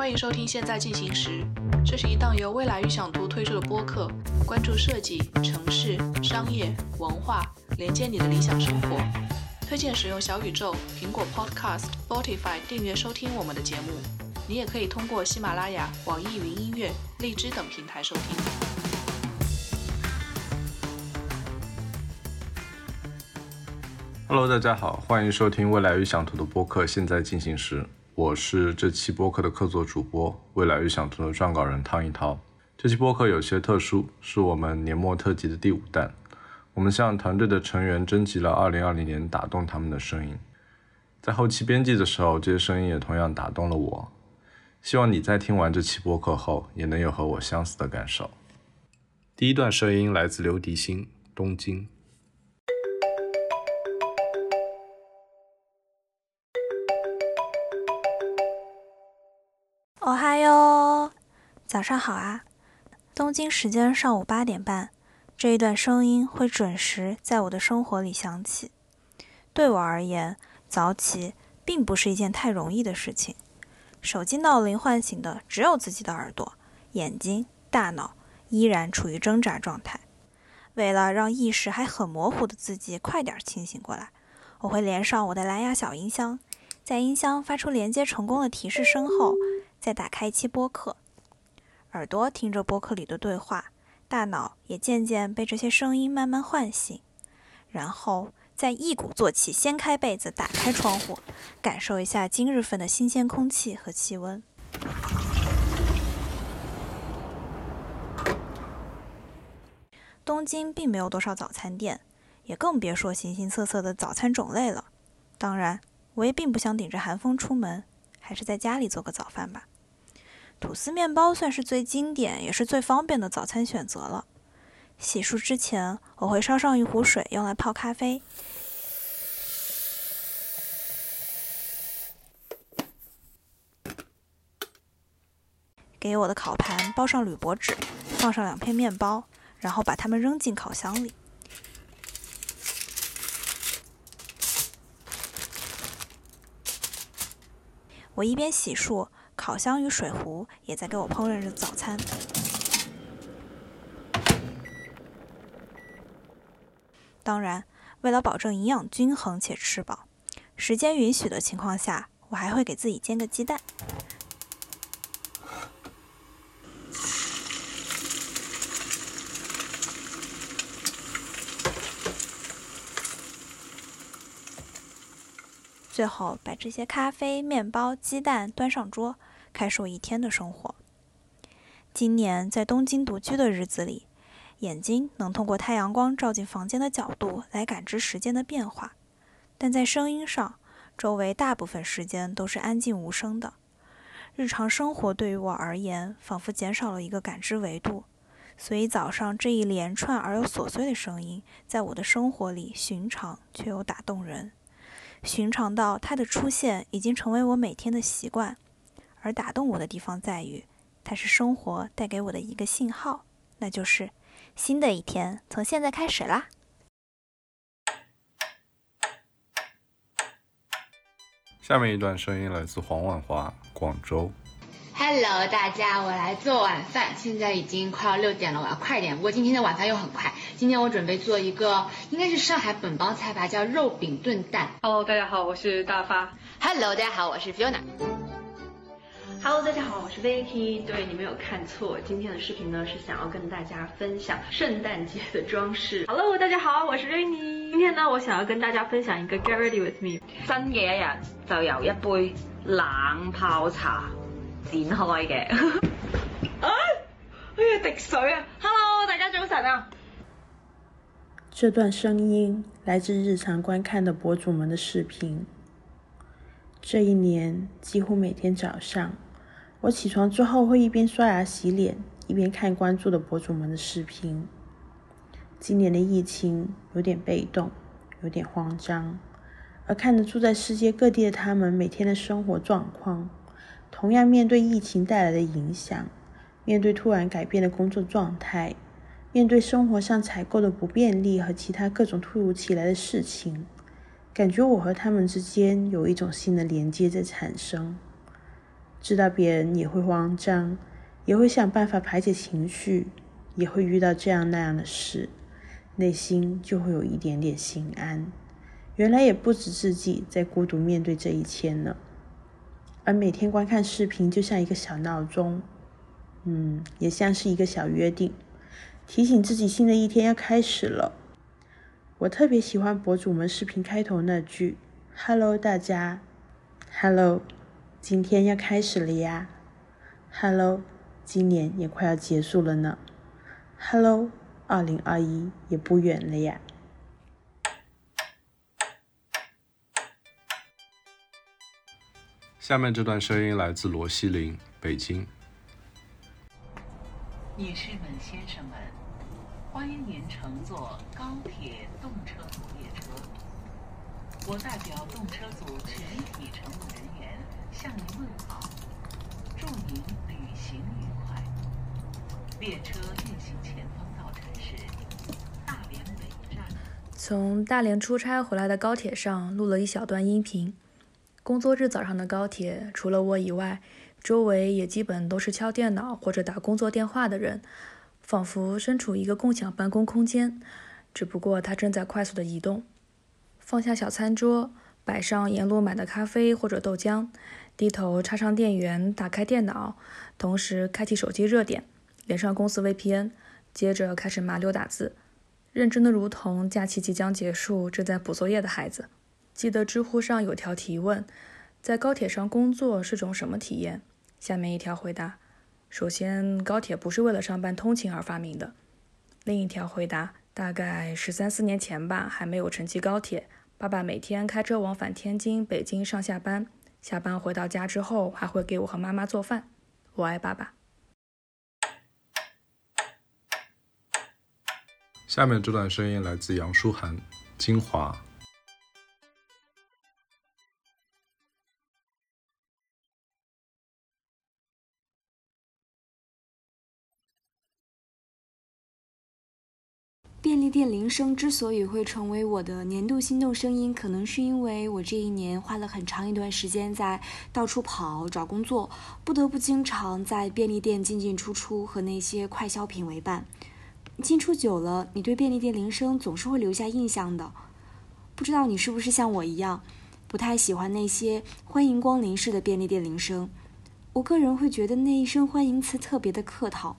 欢迎收听《现在进行时》，这是一档由未来预想图推出的播客，关注设计、城市、商业、文化，连接你的理想生活。推荐使用小宇宙、苹果 Podcast、Spotify 订阅收听我们的节目。你也可以通过喜马拉雅、网易云音乐、荔枝等平台收听。Hello，大家好，欢迎收听未来预想图的播客《现在进行时》。我是这期播客的客座主播，未来预想图的撰稿人汤一涛。这期播客有些特殊，是我们年末特辑的第五弹。我们向团队的成员征集了2020年打动他们的声音，在后期编辑的时候，这些声音也同样打动了我。希望你在听完这期播客后，也能有和我相似的感受。第一段声音来自刘迪星，东京。早上好啊！东京时间上午八点半，这一段声音会准时在我的生活里响起。对我而言，早起并不是一件太容易的事情。手机闹铃唤醒的只有自己的耳朵，眼睛、大脑依然处于挣扎状态。为了让意识还很模糊的自己快点清醒过来，我会连上我的蓝牙小音箱，在音箱发出连接成功的提示声后。再打开一期播客，耳朵听着播客里的对话，大脑也渐渐被这些声音慢慢唤醒，然后再一鼓作气掀开被子，打开窗户，感受一下今日份的新鲜空气和气温。东京并没有多少早餐店，也更别说形形色色的早餐种类了。当然，我也并不想顶着寒风出门，还是在家里做个早饭吧。吐司面包算是最经典也是最方便的早餐选择了。洗漱之前，我会烧上一壶水用来泡咖啡，给我的烤盘包上铝箔纸，放上两片面包，然后把它们扔进烤箱里。我一边洗漱。烤箱与水壶也在给我烹饪着早餐。当然，为了保证营养均衡且吃饱，时间允许的情况下，我还会给自己煎个鸡蛋。最后，把这些咖啡、面包、鸡蛋端上桌。开始一天的生活。今年在东京独居的日子里，眼睛能通过太阳光照进房间的角度来感知时间的变化，但在声音上，周围大部分时间都是安静无声的。日常生活对于我而言，仿佛减少了一个感知维度，所以早上这一连串而又琐碎的声音，在我的生活里寻常却又打动人，寻常到它的出现已经成为我每天的习惯。而打动我的地方在于，它是生活带给我的一个信号，那就是新的一天从现在开始啦。下面一段声音来自黄婉华，广州。Hello，大家，我来做晚饭，现在已经快要六点了，我要快点。不过今天的晚饭又很快，今天我准备做一个应该是上海本帮菜吧，叫肉饼炖蛋。Hello，大家好，我是大发。Hello，大家好，我是 Fiona。Hello，大家好，我是 Vicky。对，你没有看错，今天的视频呢是想要跟大家分享圣诞节的装饰。Hello，大家好，我是 Rainy。今天呢，我想要跟大家分享一个 Get Ready with Me。新嘅一日就由一杯冷泡茶展开嘅。啊，哎呀，滴水啊！Hello，大家早晨啊。这段声音来自日常观看的博主们的视频。这一年，几乎每天早上。我起床之后会一边刷牙洗脸，一边看关注的博主们的视频。今年的疫情有点被动，有点慌张，而看着住在世界各地的他们每天的生活状况，同样面对疫情带来的影响，面对突然改变的工作状态，面对生活上采购的不便利和其他各种突如其来的事情，感觉我和他们之间有一种新的连接在产生。知道别人也会慌张，也会想办法排解情绪，也会遇到这样那样的事，内心就会有一点点心安。原来也不止自己在孤独面对这一切呢。而每天观看视频就像一个小闹钟，嗯，也像是一个小约定，提醒自己新的一天要开始了。我特别喜欢博主们视频开头那句 “Hello，大家，Hello，今天要开始了呀，Hello，今年也快要结束了呢，Hello，二零二一也不远了呀。”下面这段声音来自罗西林，北京。女士们、先生们，欢迎您乘坐高铁动车组列车。我代表动车组全体乘务人员向您问好，祝您旅行愉快。列车运行前方到城市大连北站。从大连出差回来的高铁上录了一小段音频。工作日早上的高铁，除了我以外，周围也基本都是敲电脑或者打工作电话的人，仿佛身处一个共享办公空间。只不过它正在快速的移动。放下小餐桌，摆上沿路买的咖啡或者豆浆，低头插上电源，打开电脑，同时开启手机热点，连上公司 VPN，接着开始麻溜打字，认真的如同假期即将结束，正在补作业的孩子。记得知乎上有条提问：在高铁上工作是种什么体验？下面一条回答：首先，高铁不是为了上班通勤而发明的。另一条回答：大概十三四年前吧，还没有城际高铁，爸爸每天开车往返天津、北京上下班，下班回到家之后还会给我和妈妈做饭。我爱爸爸。下面这段声音来自杨舒涵，金华。便利店铃声之所以会成为我的年度心动声音，可能是因为我这一年花了很长一段时间在到处跑找工作，不得不经常在便利店进进出出，和那些快消品为伴。进出久了，你对便利店铃声总是会留下印象的。不知道你是不是像我一样，不太喜欢那些欢迎光临式的便利店铃声。我个人会觉得那一声欢迎词特别的客套。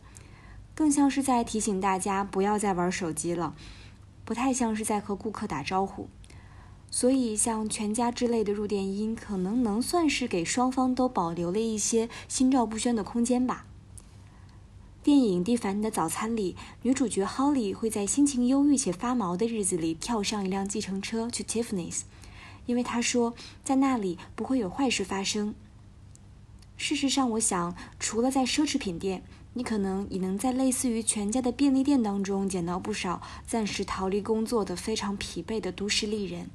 更像是在提醒大家不要再玩手机了，不太像是在和顾客打招呼。所以，像全家之类的入店音，可能能算是给双方都保留了一些心照不宣的空间吧。电影《蒂凡尼的早餐》里，女主角 Holly 会在心情忧郁且发毛的日子里跳上一辆计程车去 Tiffany's，因为她说在那里不会有坏事发生。事实上，我想，除了在奢侈品店。你可能也能在类似于全家的便利店当中捡到不少暂时逃离工作的非常疲惫的都市丽人，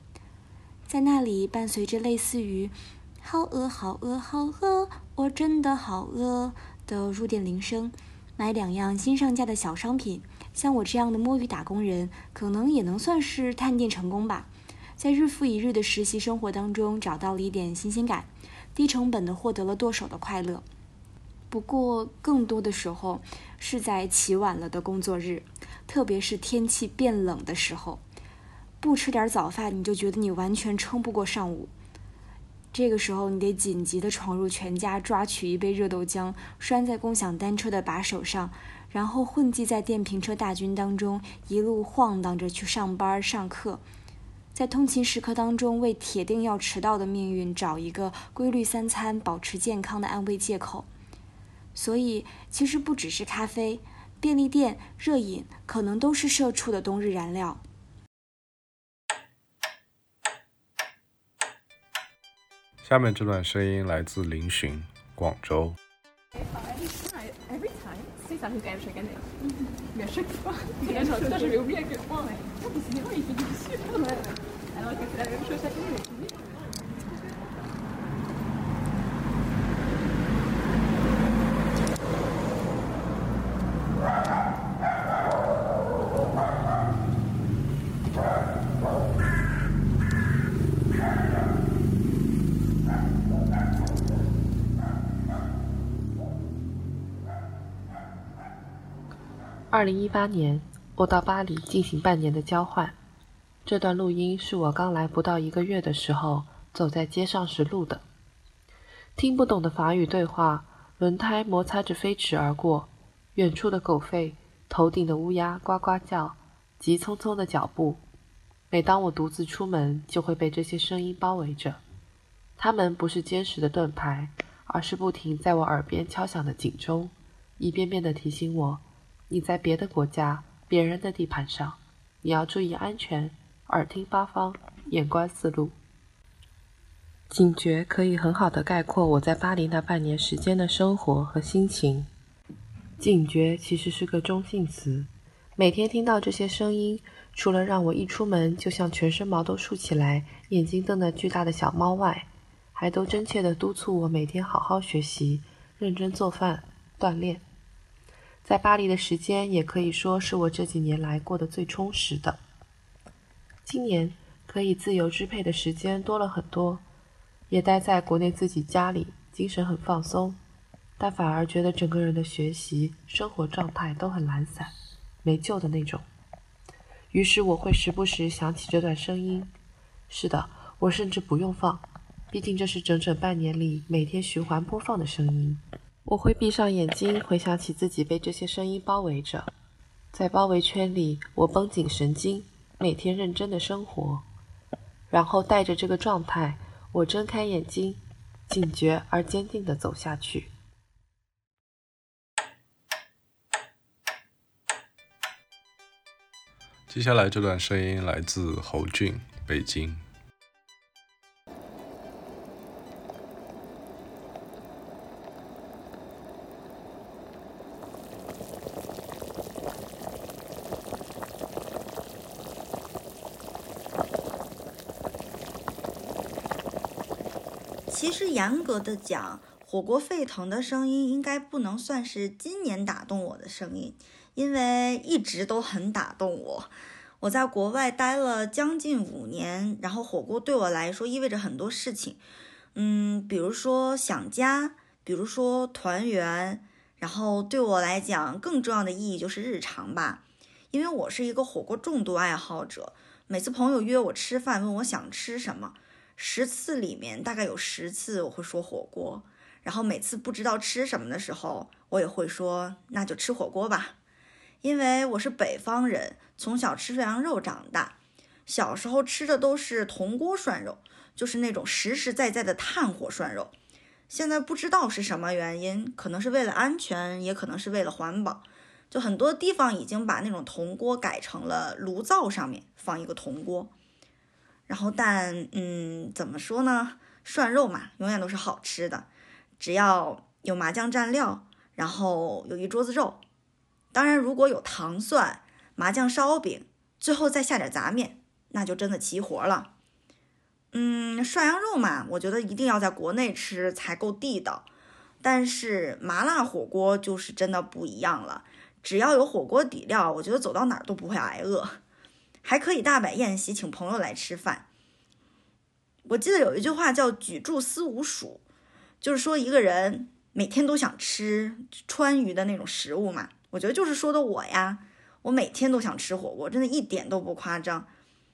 在那里伴随着类似于“好饿，好饿，好饿，我真的好饿”的入店铃声，买两样新上架的小商品。像我这样的摸鱼打工人，可能也能算是探店成功吧，在日复一日的实习生活当中找到了一点新鲜感，低成本的获得了剁手的快乐。不过，更多的时候是在起晚了的工作日，特别是天气变冷的时候，不吃点早饭，你就觉得你完全撑不过上午。这个时候，你得紧急的闯入全家，抓取一杯热豆浆，拴在共享单车的把手上，然后混迹在电瓶车大军当中，一路晃荡着去上班、上课，在通勤时刻当中，为铁定要迟到的命运找一个规律三餐、保持健康的安慰借口。所以，其实不只是咖啡、便利店、热饮，可能都是社畜的冬日燃料。下面这段声音来自林巡广州二零一八年，我到巴黎进行半年的交换。这段录音是我刚来不到一个月的时候走在街上时录的。听不懂的法语对话，轮胎摩擦着飞驰而过，远处的狗吠，头顶的乌鸦呱呱叫，急匆匆的脚步。每当我独自出门，就会被这些声音包围着。它们不是坚实的盾牌，而是不停在我耳边敲响的警钟，一遍遍地提醒我。你在别的国家、别人的地盘上，你要注意安全，耳听八方，眼观四路。警觉可以很好的概括我在巴黎那半年时间的生活和心情。警觉其实是个中性词，每天听到这些声音，除了让我一出门就像全身毛都竖起来、眼睛瞪得巨大的小猫外，还都真切地督促我每天好好学习、认真做饭、锻炼。在巴黎的时间也可以说是我这几年来过得最充实的。今年可以自由支配的时间多了很多，也待在国内自己家里，精神很放松，但反而觉得整个人的学习、生活状态都很懒散、没救的那种。于是我会时不时想起这段声音。是的，我甚至不用放，毕竟这是整整半年里每天循环播放的声音。我会闭上眼睛，回想起自己被这些声音包围着，在包围圈里，我绷紧神经，每天认真的生活，然后带着这个状态，我睁开眼睛，警觉而坚定的走下去。接下来这段声音来自侯俊，北京。其实严格的讲，火锅沸腾的声音应该不能算是今年打动我的声音，因为一直都很打动我。我在国外待了将近五年，然后火锅对我来说意味着很多事情，嗯，比如说想家，比如说团圆，然后对我来讲更重要的意义就是日常吧，因为我是一个火锅重度爱好者，每次朋友约我吃饭，问我想吃什么。十次里面大概有十次我会说火锅，然后每次不知道吃什么的时候，我也会说那就吃火锅吧，因为我是北方人，从小吃涮羊肉长大，小时候吃的都是铜锅涮肉，就是那种实实在在的炭火涮肉。现在不知道是什么原因，可能是为了安全，也可能是为了环保，就很多地方已经把那种铜锅改成了炉灶上面放一个铜锅。然后，但嗯，怎么说呢？涮肉嘛，永远都是好吃的，只要有麻酱蘸料，然后有一桌子肉，当然如果有糖蒜、麻酱烧饼，最后再下点杂面，那就真的齐活了。嗯，涮羊肉嘛，我觉得一定要在国内吃才够地道。但是麻辣火锅就是真的不一样了，只要有火锅底料，我觉得走到哪儿都不会挨饿。还可以大摆宴席，请朋友来吃饭。我记得有一句话叫“举箸思无鼠”，就是说一个人每天都想吃川渝的那种食物嘛。我觉得就是说的我呀，我每天都想吃火锅，真的一点都不夸张。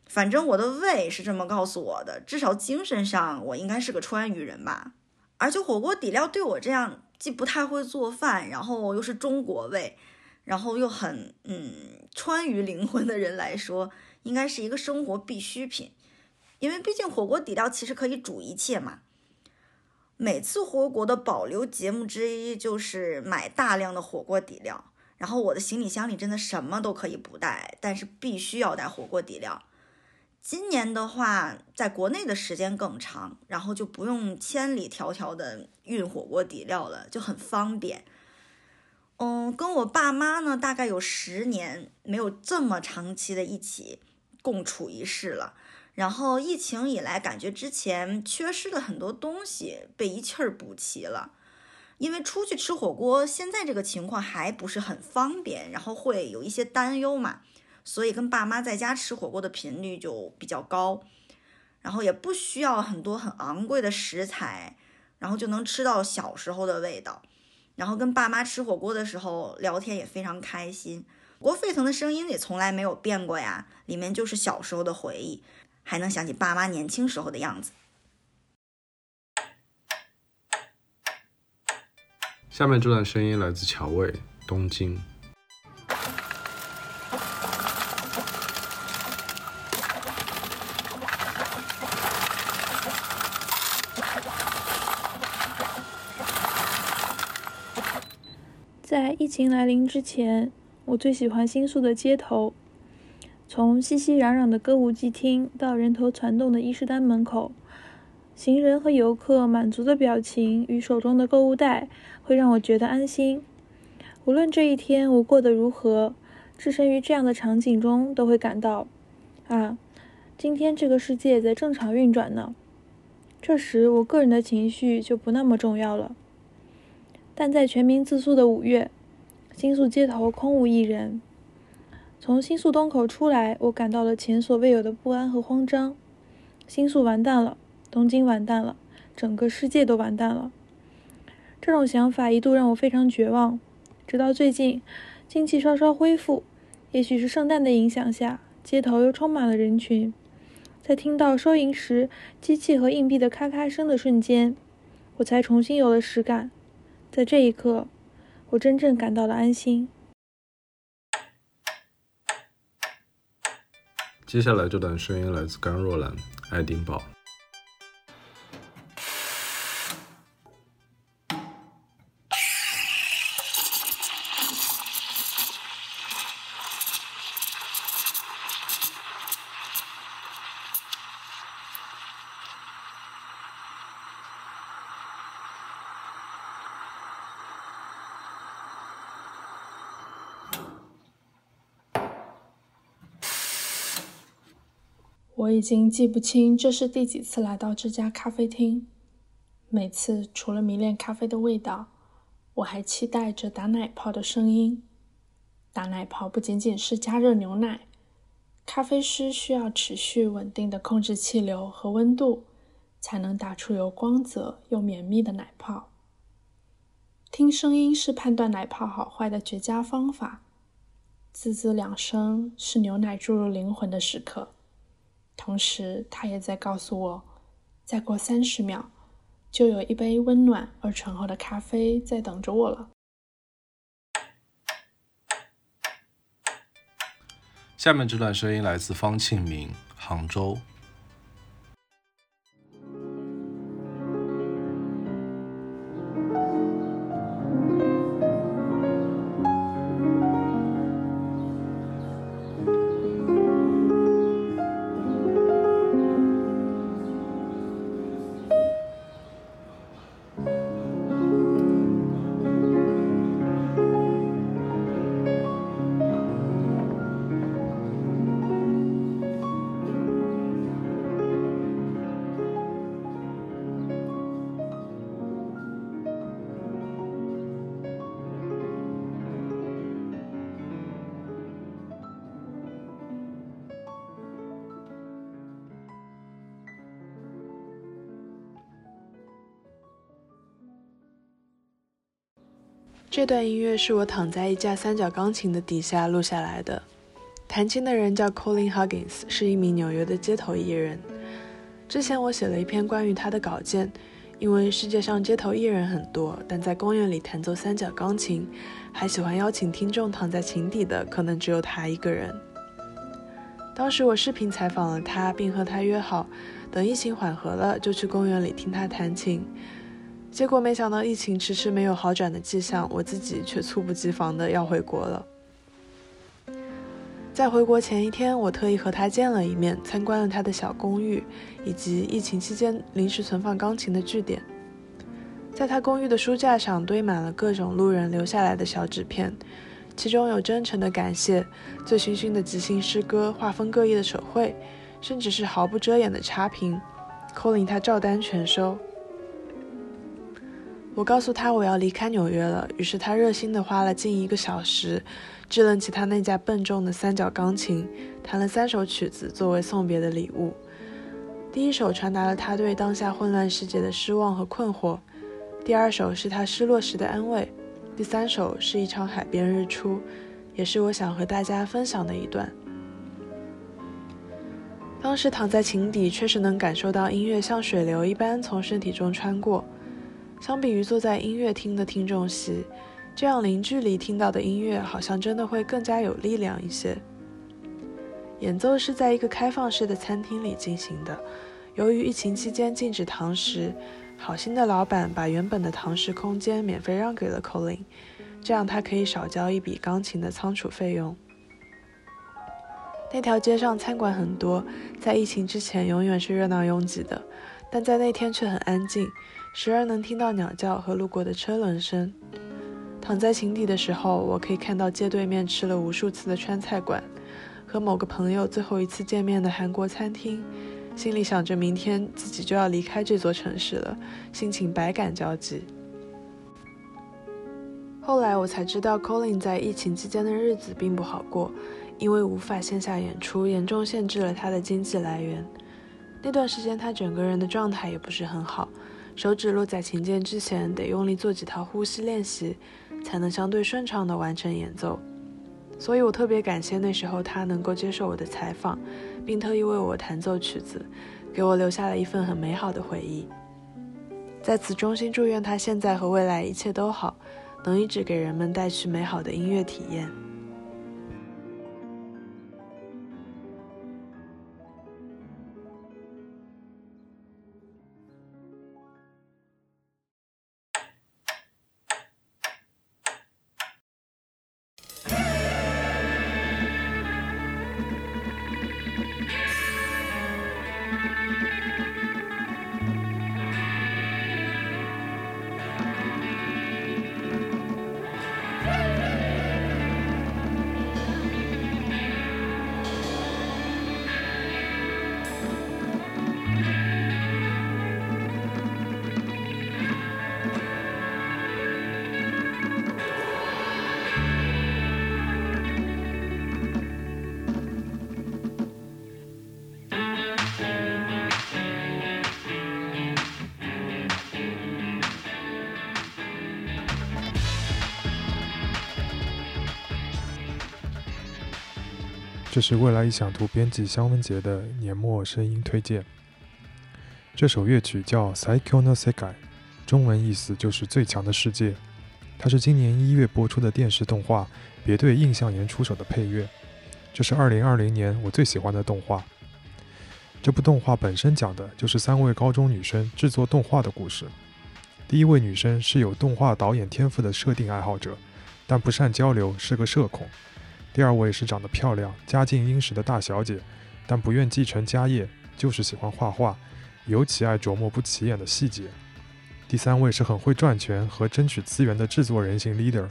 反正我的胃是这么告诉我的，至少精神上我应该是个川渝人吧。而且火锅底料对我这样既不太会做饭，然后又是中国味。然后又很嗯川渝灵魂的人来说，应该是一个生活必需品，因为毕竟火锅底料其实可以煮一切嘛。每次回国的保留节目之一就是买大量的火锅底料，然后我的行李箱里真的什么都可以不带，但是必须要带火锅底料。今年的话，在国内的时间更长，然后就不用千里迢迢的运火锅底料了，就很方便。嗯，跟我爸妈呢，大概有十年没有这么长期的一起共处一室了。然后疫情以来，感觉之前缺失的很多东西被一气儿补齐了。因为出去吃火锅，现在这个情况还不是很方便，然后会有一些担忧嘛，所以跟爸妈在家吃火锅的频率就比较高。然后也不需要很多很昂贵的食材，然后就能吃到小时候的味道。然后跟爸妈吃火锅的时候聊天也非常开心，国沸腾的声音也从来没有变过呀，里面就是小时候的回忆，还能想起爸妈年轻时候的样子。下面这段声音来自乔卫，东京。在疫疫情来临之前，我最喜欢新宿的街头，从熙熙攘攘的歌舞伎厅到人头攒动的伊势丹门口，行人和游客满足的表情与手中的购物袋，会让我觉得安心。无论这一天我过得如何，置身于这样的场景中，都会感到，啊，今天这个世界在正常运转呢。这时，我个人的情绪就不那么重要了。但在全民自诉的五月，新宿街头空无一人。从新宿东口出来，我感到了前所未有的不安和慌张。新宿完蛋了，东京完蛋了，整个世界都完蛋了。这种想法一度让我非常绝望。直到最近，经济稍稍恢复，也许是圣诞的影响下，街头又充满了人群。在听到收银时机器和硬币的咔咔声的瞬间，我才重新有了实感。在这一刻，我真正感到了安心。接下来这段声音来自甘若兰，《爱丁堡》。我已经记不清这是第几次来到这家咖啡厅。每次除了迷恋咖啡的味道，我还期待着打奶泡的声音。打奶泡不仅仅是加热牛奶，咖啡师需要持续稳定的控制气流和温度，才能打出有光泽又绵密的奶泡。听声音是判断奶泡好坏的绝佳方法。滋滋两声是牛奶注入灵魂的时刻。同时，他也在告诉我，再过三十秒，就有一杯温暖而醇厚的咖啡在等着我了。下面这段声音来自方庆明，杭州。这段音乐是我躺在一架三角钢琴的底下录下来的。弹琴的人叫 Colin Huggins，是一名纽约的街头艺人。之前我写了一篇关于他的稿件，因为世界上街头艺人很多，但在公园里弹奏三角钢琴，还喜欢邀请听众躺在琴底的，可能只有他一个人。当时我视频采访了他，并和他约好，等疫情缓和了，就去公园里听他弹琴。结果没想到疫情迟迟没有好转的迹象，我自己却猝不及防的要回国了。在回国前一天，我特意和他见了一面，参观了他的小公寓，以及疫情期间临时存放钢琴的据点。在他公寓的书架上堆满了各种路人留下来的小纸片，其中有真诚的感谢、醉醺醺的即兴诗歌、画风各异的手绘，甚至是毫不遮掩的差评。Colin 他照单全收。我告诉他我要离开纽约了，于是他热心地花了近一个小时，支棱起他那架笨重的三角钢琴，弹了三首曲子作为送别的礼物。第一首传达了他对当下混乱世界的失望和困惑，第二首是他失落时的安慰，第三首是一场海边日出，也是我想和大家分享的一段。当时躺在琴底，确实能感受到音乐像水流一般从身体中穿过。相比于坐在音乐厅的听众席，这样零距离听到的音乐，好像真的会更加有力量一些。演奏是在一个开放式的餐厅里进行的。由于疫情期间禁止堂食，好心的老板把原本的堂食空间免费让给了 Colin，这样他可以少交一笔钢琴的仓储费用。那条街上餐馆很多，在疫情之前永远是热闹拥挤的，但在那天却很安静，时而能听到鸟叫和路过的车轮声。躺在井底的时候，我可以看到街对面吃了无数次的川菜馆，和某个朋友最后一次见面的韩国餐厅，心里想着明天自己就要离开这座城市了，心情百感交集。后来我才知道，Colin 在疫情期间的日子并不好过。因为无法线下演出，严重限制了他的经济来源。那段时间，他整个人的状态也不是很好，手指落在琴键之前得用力做几套呼吸练习，才能相对顺畅地完成演奏。所以我特别感谢那时候他能够接受我的采访，并特意为我弹奏曲子，给我留下了一份很美好的回忆。在此，衷心祝愿他现在和未来一切都好，能一直给人们带去美好的音乐体验。这是未来臆想图编辑香文杰的年末声音推荐。这首乐曲叫《Psycho No Sekai》，中文意思就是最强的世界。它是今年一月播出的电视动画《别对印象岩》出手的配乐。这是2020年我最喜欢的动画。这部动画本身讲的就是三位高中女生制作动画的故事。第一位女生是有动画导演天赋的设定爱好者，但不善交流，是个社恐。第二位是长得漂亮、家境殷实的大小姐，但不愿继承家业，就是喜欢画画，尤其爱琢磨不起眼的细节。第三位是很会赚钱和争取资源的制作人型 leader。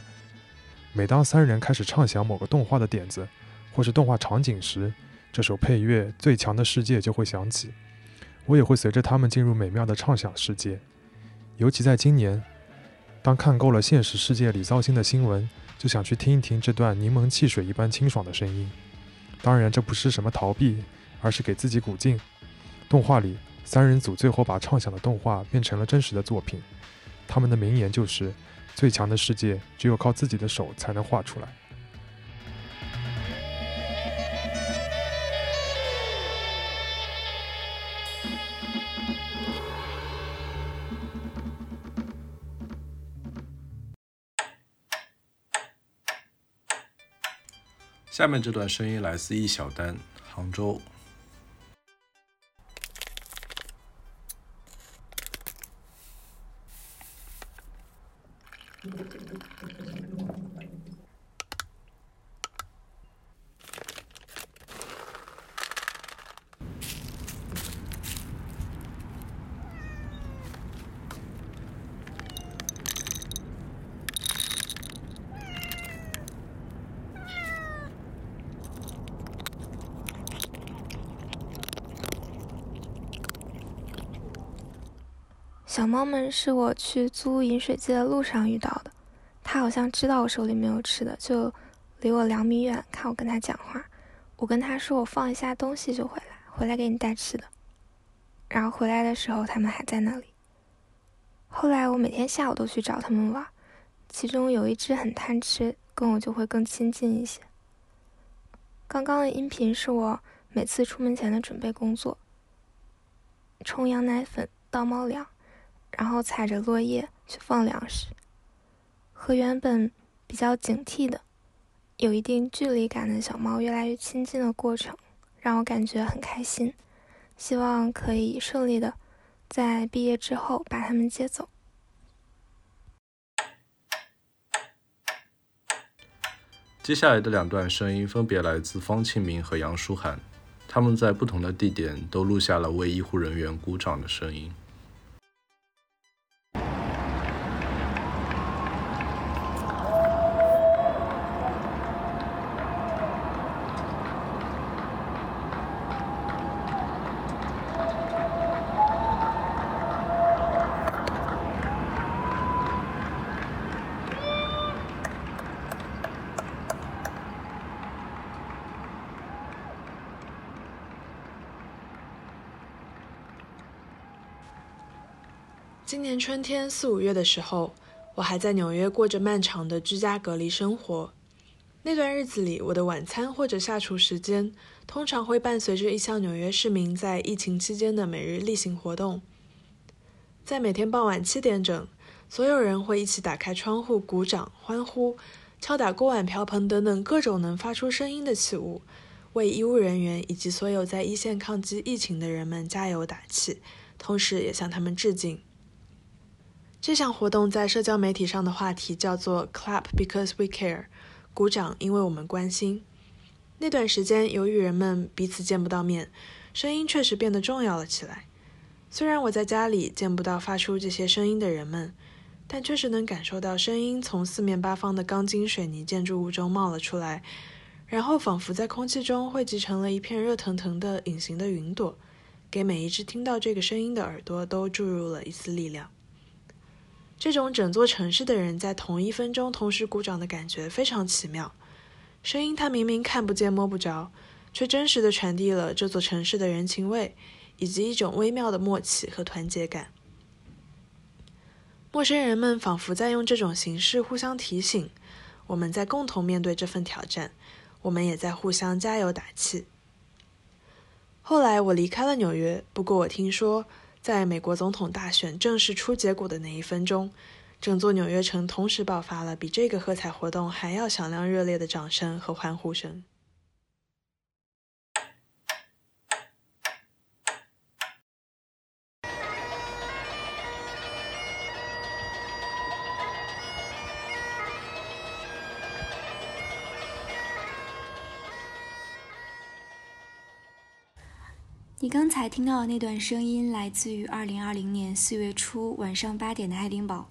每当三人开始畅想某个动画的点子或是动画场景时，这首配乐《最强的世界》就会响起，我也会随着他们进入美妙的畅想世界。尤其在今年，当看够了现实世界里糟心的新闻。就想去听一听这段柠檬汽水一般清爽的声音。当然，这不是什么逃避，而是给自己鼓劲。动画里三人组最后把畅想的动画变成了真实的作品。他们的名言就是：“最强的世界，只有靠自己的手才能画出来。”下面这段声音来自易小丹，杭州。小猫们是我去租饮水机的路上遇到的，他好像知道我手里没有吃的，就离我两米远看我跟他讲话。我跟他说我放一下东西就回来，回来给你带吃的。然后回来的时候他们还在那里。后来我每天下午都去找他们玩，其中有一只很贪吃，跟我就会更亲近一些。刚刚的音频是我每次出门前的准备工作：冲羊奶粉、倒猫粮，然后踩着落叶去放粮食。和原本比较警惕的、有一定距离感的小猫越来越亲近的过程，让我感觉很开心。希望可以顺利的在毕业之后把它们接走。接下来的两段声音分别来自方庆明和杨舒涵，他们在不同的地点都录下了为医护人员鼓掌的声音。春天四五月的时候，我还在纽约过着漫长的居家隔离生活。那段日子里，我的晚餐或者下厨时间通常会伴随着一项纽约市民在疫情期间的每日例行活动。在每天傍晚七点整，所有人会一起打开窗户，鼓掌、欢呼、敲打锅碗瓢盆等等各种能发出声音的器物，为医务人员以及所有在一线抗击疫情的人们加油打气，同时也向他们致敬。这项活动在社交媒体上的话题叫做 “Clap because we care”，鼓掌因为我们关心。那段时间，由于人们彼此见不到面，声音确实变得重要了起来。虽然我在家里见不到发出这些声音的人们，但确实能感受到声音从四面八方的钢筋水泥建筑物中冒了出来，然后仿佛在空气中汇集成了一片热腾腾的隐形的云朵，给每一只听到这个声音的耳朵都注入了一丝力量。这种整座城市的人在同一分钟同时鼓掌的感觉非常奇妙。声音它明明看不见摸不着，却真实的传递了这座城市的人情味，以及一种微妙的默契和团结感。陌生人们仿佛在用这种形式互相提醒，我们在共同面对这份挑战，我们也在互相加油打气。后来我离开了纽约，不过我听说。在美国总统大选正式出结果的那一分钟，整座纽约城同时爆发了比这个喝彩活动还要响亮热烈的掌声和欢呼声。你刚才听到的那段声音来自于2020年4月初晚上八点的爱丁堡，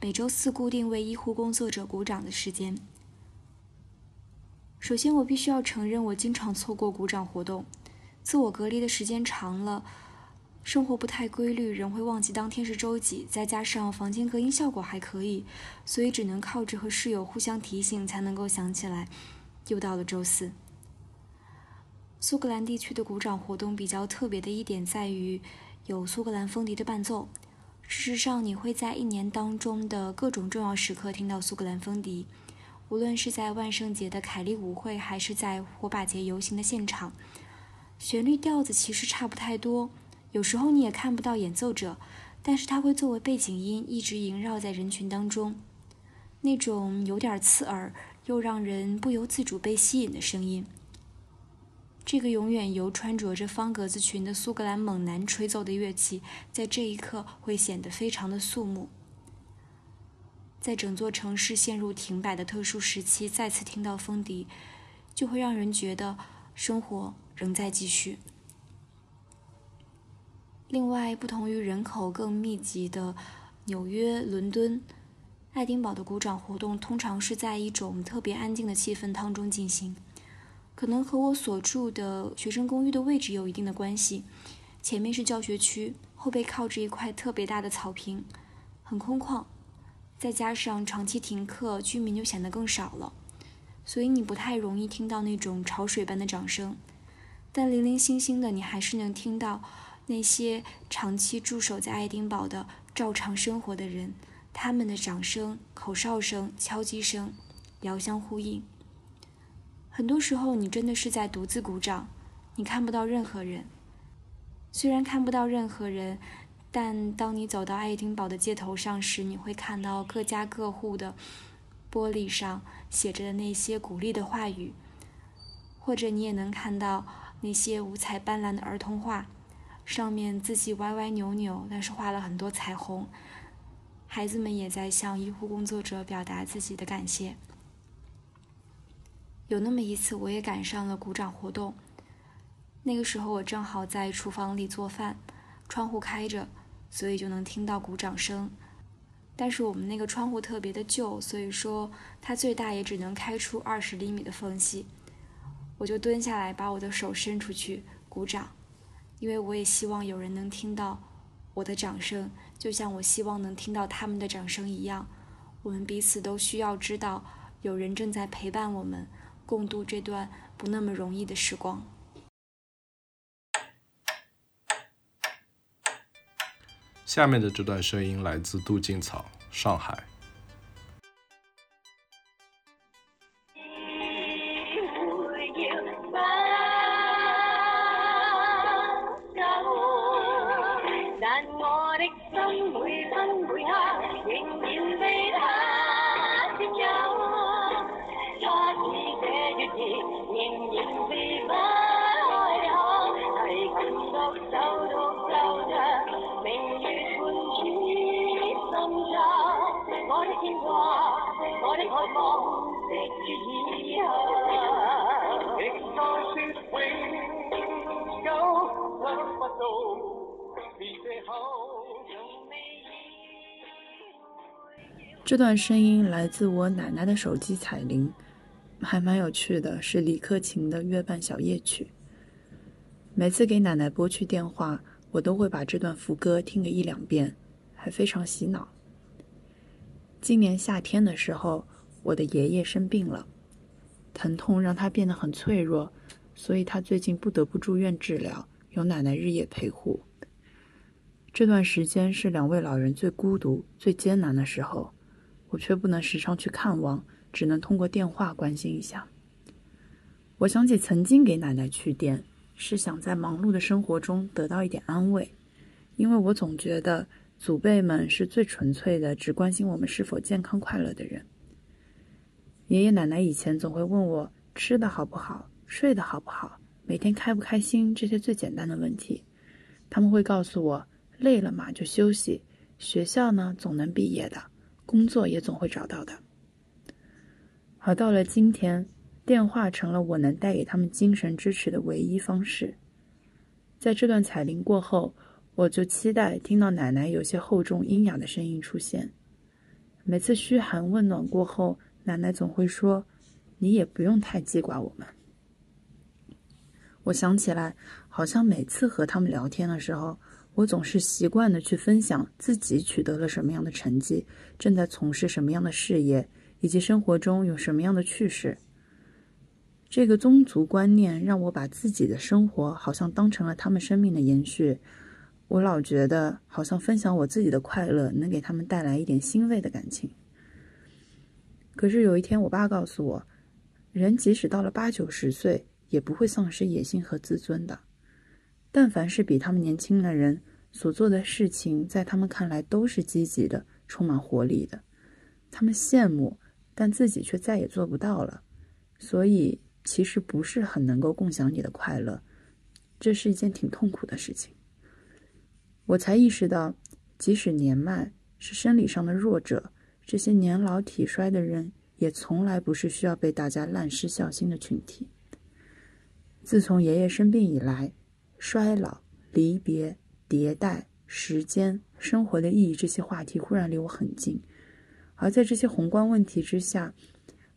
每周四固定为医护工作者鼓掌的时间。首先，我必须要承认，我经常错过鼓掌活动。自我隔离的时间长了，生活不太规律，人会忘记当天是周几。再加上房间隔音效果还可以，所以只能靠着和室友互相提醒才能够想起来，又到了周四。苏格兰地区的鼓掌活动比较特别的一点在于，有苏格兰风笛的伴奏。事实上，你会在一年当中的各种重要时刻听到苏格兰风笛，无论是在万圣节的凯利舞会，还是在火把节游行的现场。旋律调子其实差不太多，有时候你也看不到演奏者，但是它会作为背景音一直萦绕在人群当中，那种有点刺耳又让人不由自主被吸引的声音。这个永远由穿着着方格子裙的苏格兰猛男吹奏的乐器，在这一刻会显得非常的肃穆。在整座城市陷入停摆的特殊时期，再次听到风笛，就会让人觉得生活仍在继续。另外，不同于人口更密集的纽约、伦敦、爱丁堡的鼓掌活动，通常是在一种特别安静的气氛当中进行。可能和我所住的学生公寓的位置有一定的关系。前面是教学区，后背靠着一块特别大的草坪，很空旷。再加上长期停课，居民就显得更少了，所以你不太容易听到那种潮水般的掌声。但零零星星的，你还是能听到那些长期驻守在爱丁堡的照常生活的人，他们的掌声、口哨声、敲击声。遥相呼应。很多时候，你真的是在独自鼓掌，你看不到任何人。虽然看不到任何人，但当你走到爱丁堡的街头上时，你会看到各家各户的玻璃上写着的那些鼓励的话语，或者你也能看到那些五彩斑斓的儿童画，上面字迹歪歪扭扭，但是画了很多彩虹。孩子们也在向医护工作者表达自己的感谢。有那么一次，我也赶上了鼓掌活动。那个时候我正好在厨房里做饭，窗户开着，所以就能听到鼓掌声。但是我们那个窗户特别的旧，所以说它最大也只能开出二十厘米的缝隙。我就蹲下来，把我的手伸出去鼓掌，因为我也希望有人能听到我的掌声，就像我希望能听到他们的掌声一样。我们彼此都需要知道，有人正在陪伴我们。共度这段不那么容易的时光。下面的这段声音来自杜静草，上海。这段声音来自我奶奶的手机彩铃，还蛮有趣的，是李克勤的《月半小夜曲》。每次给奶奶拨去电话，我都会把这段副歌听个一两遍，还非常洗脑。今年夏天的时候，我的爷爷生病了，疼痛让他变得很脆弱，所以他最近不得不住院治疗，由奶奶日夜陪护。这段时间是两位老人最孤独、最艰难的时候。我却不能时常去看望，只能通过电话关心一下。我想起曾经给奶奶去电，是想在忙碌的生活中得到一点安慰，因为我总觉得祖辈们是最纯粹的，只关心我们是否健康快乐的人。爷爷奶奶以前总会问我吃的好不好，睡得好不好，每天开不开心这些最简单的问题。他们会告诉我，累了嘛就休息，学校呢总能毕业的。工作也总会找到的。而到了今天，电话成了我能带给他们精神支持的唯一方式。在这段彩铃过后，我就期待听到奶奶有些厚重阴哑的声音出现。每次嘘寒问暖过后，奶奶总会说：“你也不用太记挂我们。”我想起来，好像每次和他们聊天的时候。我总是习惯的去分享自己取得了什么样的成绩，正在从事什么样的事业，以及生活中有什么样的趣事。这个宗族观念让我把自己的生活好像当成了他们生命的延续。我老觉得好像分享我自己的快乐能给他们带来一点欣慰的感情。可是有一天，我爸告诉我，人即使到了八九十岁，也不会丧失野心和自尊的。但凡是比他们年轻的人所做的事情，在他们看来都是积极的、充满活力的。他们羡慕，但自己却再也做不到了，所以其实不是很能够共享你的快乐，这是一件挺痛苦的事情。我才意识到，即使年迈是生理上的弱者，这些年老体衰的人也从来不是需要被大家滥施孝心的群体。自从爷爷生病以来。衰老、离别、迭代、时间、生活的意义这些话题忽然离我很近，而在这些宏观问题之下，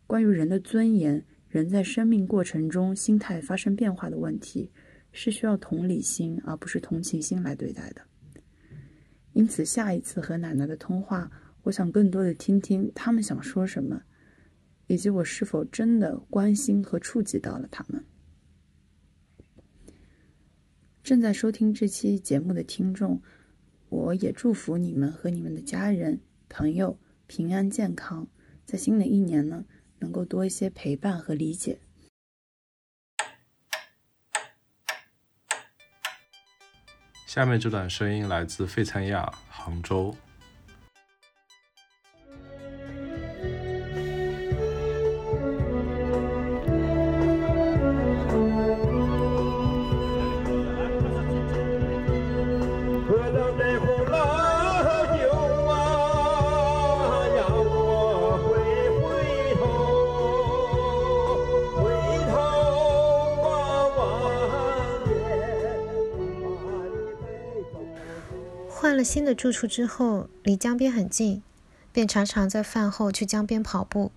关于人的尊严、人在生命过程中心态发生变化的问题，是需要同理心而不是同情心来对待的。因此，下一次和奶奶的通话，我想更多的听听他们想说什么，以及我是否真的关心和触及到了他们。正在收听这期节目的听众，我也祝福你们和你们的家人、朋友平安健康。在新的一年呢，能够多一些陪伴和理解。下面这段声音来自费灿亚，杭州。了新的住处之后，离江边很近，便常常在饭后去江边跑步。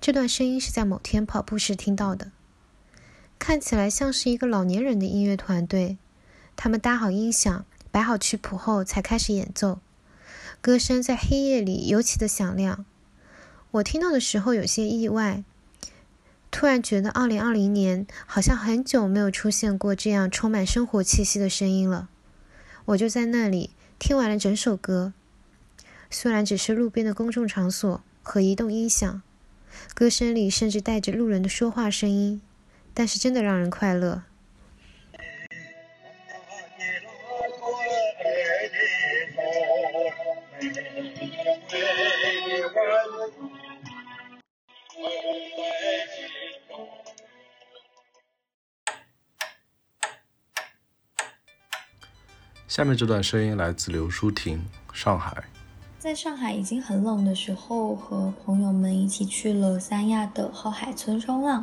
这段声音是在某天跑步时听到的，看起来像是一个老年人的音乐团队。他们搭好音响，摆好曲谱后才开始演奏，歌声在黑夜里尤其的响亮。我听到的时候有些意外，突然觉得2020年好像很久没有出现过这样充满生活气息的声音了。我就在那里。听完了整首歌，虽然只是路边的公众场所和移动音响，歌声里甚至带着路人的说话声音，但是真的让人快乐。下面这段声音来自刘舒婷，上海。在上海已经很冷的时候，和朋友们一起去了三亚的后海村冲浪，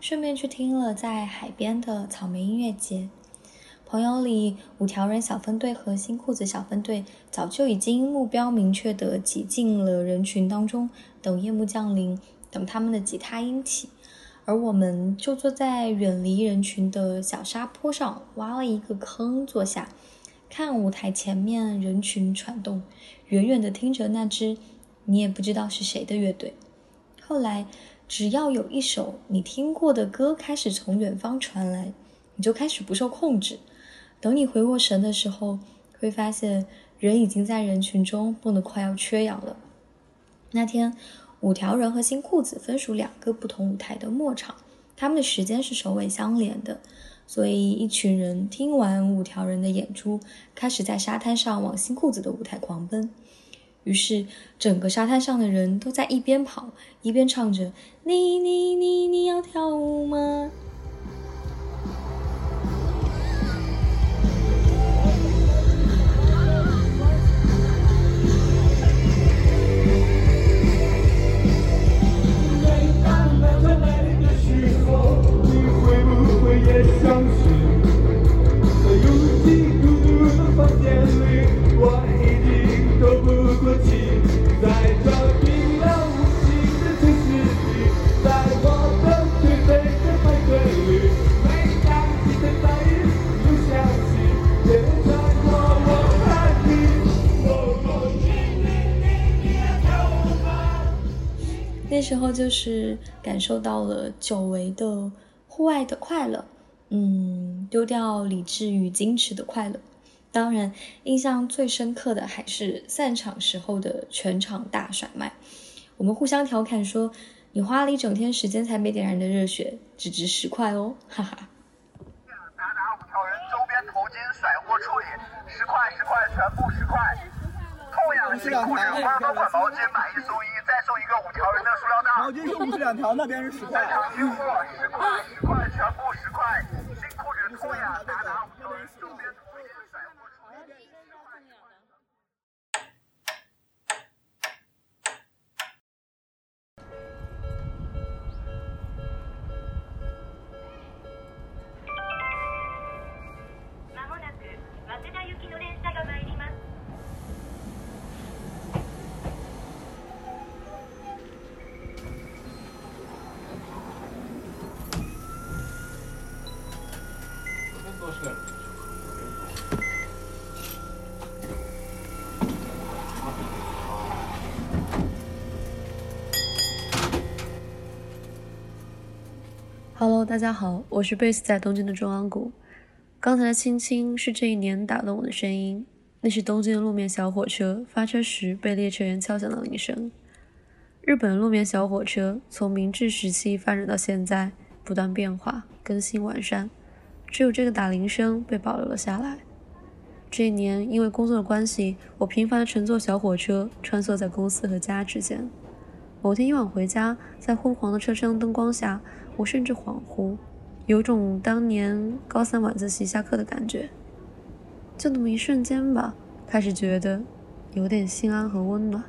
顺便去听了在海边的草莓音乐节。朋友里五条人小分队和新裤子小分队早就已经目标明确地挤进了人群当中，等夜幕降临，等他们的吉他音起，而我们就坐在远离人群的小沙坡上，挖了一个坑坐下。看舞台前面人群攒动，远远的听着那支你也不知道是谁的乐队。后来，只要有一首你听过的歌开始从远方传来，你就开始不受控制。等你回过神的时候，会发现人已经在人群中蹦得快要缺氧了。那天，五条人和新裤子分属两个不同舞台的末场，他们的时间是首尾相连的。所以，一群人听完五条人的演出，开始在沙滩上往新裤子的舞台狂奔。于是，整个沙滩上的人都在一边跑一边唱着：“你你你你要跳舞吗？”我相信那时候就是感受到了久违的户外的快乐，嗯，丢掉理智与矜持的快乐。当然，印象最深刻的还是散场时候的全场大甩卖。我们互相调侃说：“你花了一整天时间才被点燃的热血，只值十块哦！”哈哈。达达五条人周边头巾甩货处理，十块十块，全部十块。痛痒新裤子花多款毛巾买一送一，再送一个五条人的塑料袋。毛巾是五十两条，那边是十块。十块十块，大家好，我是 base 在东京的中央谷。刚才的轻轻是这一年打动我的声音，那是东京的路面小火车发车时被列车员敲响的铃声。日本路面小火车从明治时期发展到现在，不断变化、更新、完善，只有这个打铃声被保留了下来。这一年，因为工作的关系，我频繁地乘坐小火车穿梭在公司和家之间。某天夜晚回家，在昏黄的车厢灯光下，我甚至恍惚，有种当年高三晚自习下课的感觉。就那么一瞬间吧，开始觉得有点心安和温暖。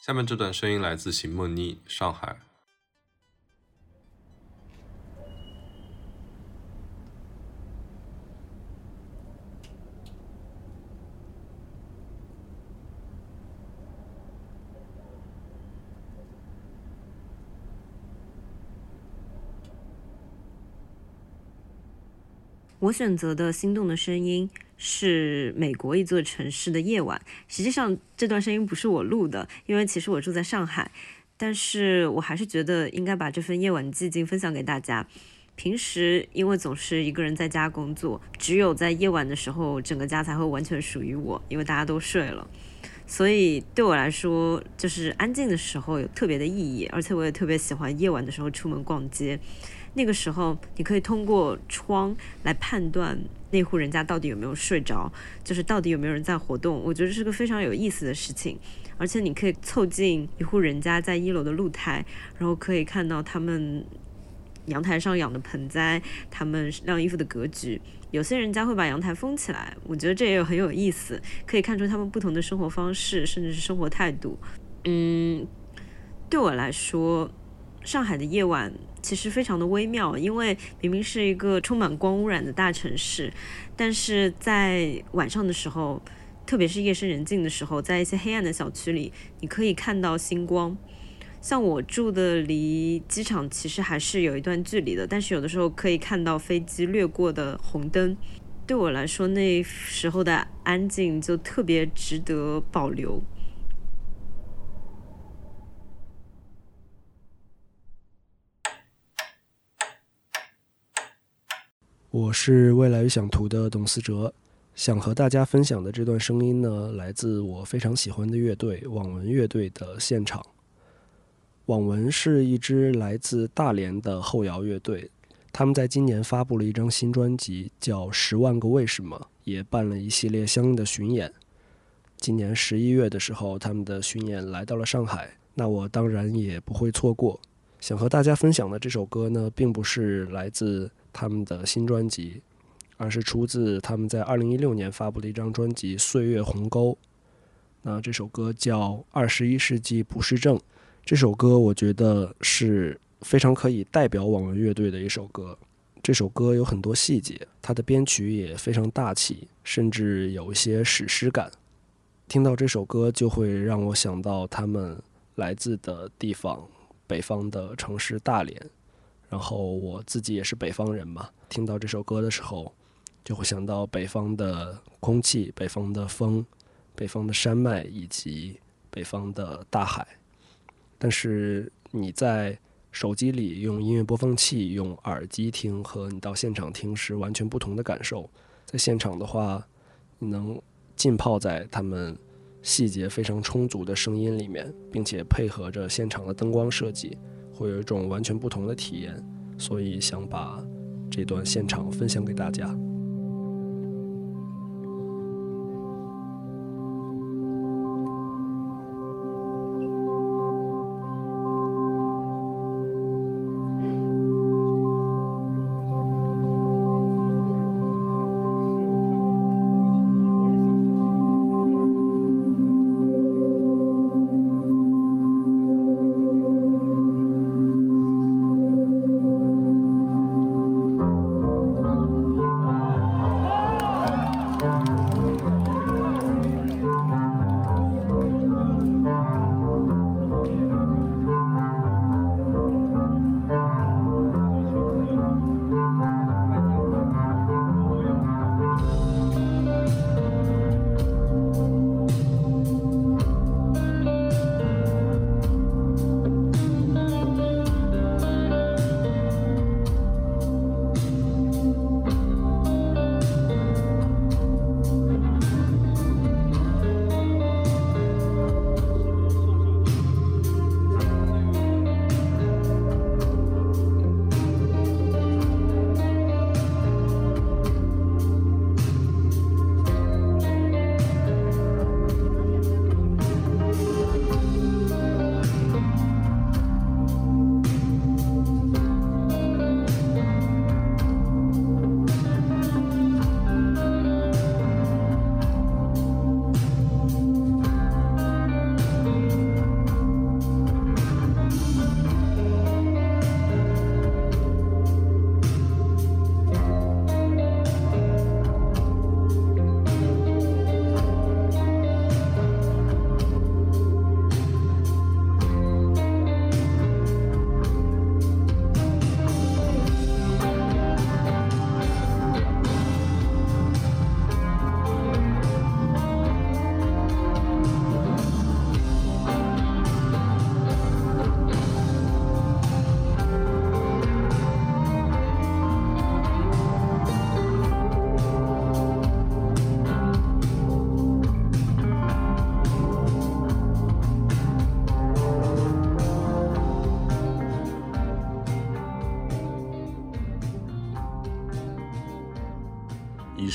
下面这段声音来自邢梦妮，上海。我选择的心动的声音是美国一座城市的夜晚。实际上，这段声音不是我录的，因为其实我住在上海。但是我还是觉得应该把这份夜晚寂静分享给大家。平时因为总是一个人在家工作，只有在夜晚的时候，整个家才会完全属于我，因为大家都睡了。所以对我来说，就是安静的时候有特别的意义。而且我也特别喜欢夜晚的时候出门逛街。那个时候，你可以通过窗来判断那户人家到底有没有睡着，就是到底有没有人在活动。我觉得是个非常有意思的事情，而且你可以凑近一户人家在一楼的露台，然后可以看到他们阳台上养的盆栽，他们晾衣服的格局。有些人家会把阳台封起来，我觉得这也有很有意思，可以看出他们不同的生活方式，甚至是生活态度。嗯，对我来说，上海的夜晚。其实非常的微妙，因为明明是一个充满光污染的大城市，但是在晚上的时候，特别是夜深人静的时候，在一些黑暗的小区里，你可以看到星光。像我住的离机场其实还是有一段距离的，但是有的时候可以看到飞机掠过的红灯。对我来说，那时候的安静就特别值得保留。我是未来与想图的董思哲，想和大家分享的这段声音呢，来自我非常喜欢的乐队网文乐队的现场。网文是一支来自大连的后摇乐队，他们在今年发布了一张新专辑，叫《十万个为什么》，也办了一系列相应的巡演。今年十一月的时候，他们的巡演来到了上海，那我当然也不会错过。想和大家分享的这首歌呢，并不是来自。他们的新专辑，而是出自他们在二零一六年发布的一张专辑《岁月鸿沟》。那这首歌叫《二十一世纪不是症》。这首歌我觉得是非常可以代表网文乐队的一首歌。这首歌有很多细节，它的编曲也非常大气，甚至有一些史诗感。听到这首歌，就会让我想到他们来自的地方——北方的城市大连。然后我自己也是北方人嘛，听到这首歌的时候，就会想到北方的空气、北方的风、北方的山脉以及北方的大海。但是你在手机里用音乐播放器、用耳机听，和你到现场听是完全不同的感受。在现场的话，你能浸泡在他们细节非常充足的声音里面，并且配合着现场的灯光设计。会有一种完全不同的体验，所以想把这段现场分享给大家。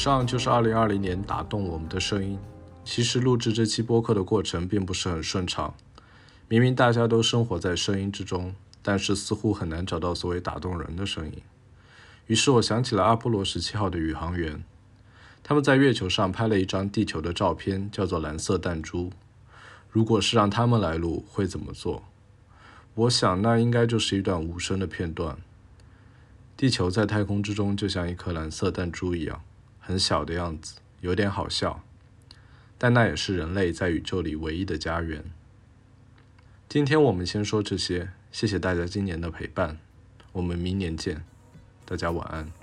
上就是2020年打动我们的声音。其实录制这期播客的过程并不是很顺畅，明明大家都生活在声音之中，但是似乎很难找到所谓打动人的声音。于是我想起了阿波罗十七号的宇航员，他们在月球上拍了一张地球的照片，叫做“蓝色弹珠”。如果是让他们来录，会怎么做？我想那应该就是一段无声的片段。地球在太空之中就像一颗蓝色弹珠一样，很小的样子，有点好笑。但那也是人类在宇宙里唯一的家园。今天我们先说这些，谢谢大家今年的陪伴，我们明年见，大家晚安。